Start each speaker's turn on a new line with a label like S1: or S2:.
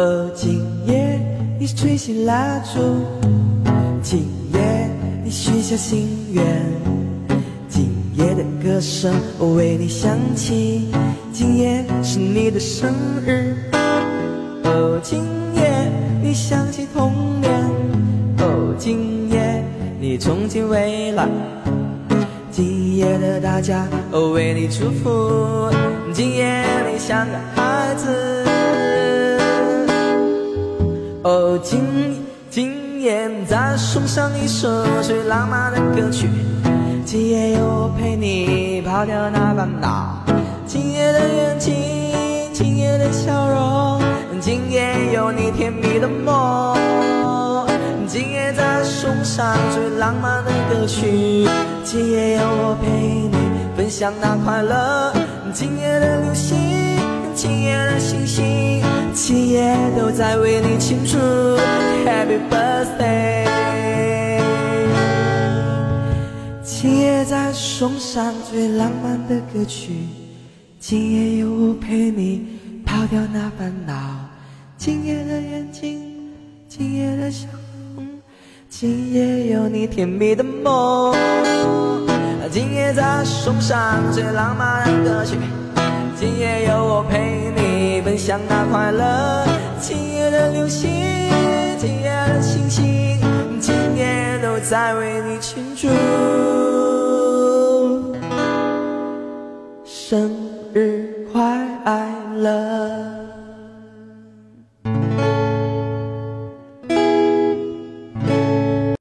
S1: 哦，今夜你吹熄蜡烛。今夜你许下心愿，今夜的歌声我为你响起。今夜是你的生日，哦，今夜你想起童年，哦，今夜你憧憬未来。今夜的大家哦为你祝福，今夜你像个哦，今今夜再送上一首最浪漫的歌曲，今夜有我陪你跑掉那烦恼。今夜的眼睛，今夜的笑容，今夜有你甜蜜的梦。今夜再送上最浪漫的歌曲，今夜有我陪你分享那快乐。今夜的流星，今夜的星星，今夜都在为你庆祝 Happy Birthday。今夜再送上最浪漫的歌曲，今夜有我陪你抛掉那烦恼。今夜的眼睛，今夜的笑。今夜有你甜蜜的梦，今夜再送上最浪漫的歌曲，今夜有我陪像那快乐今夜的流星今夜的星星今夜都在为你庆祝。生日快乐。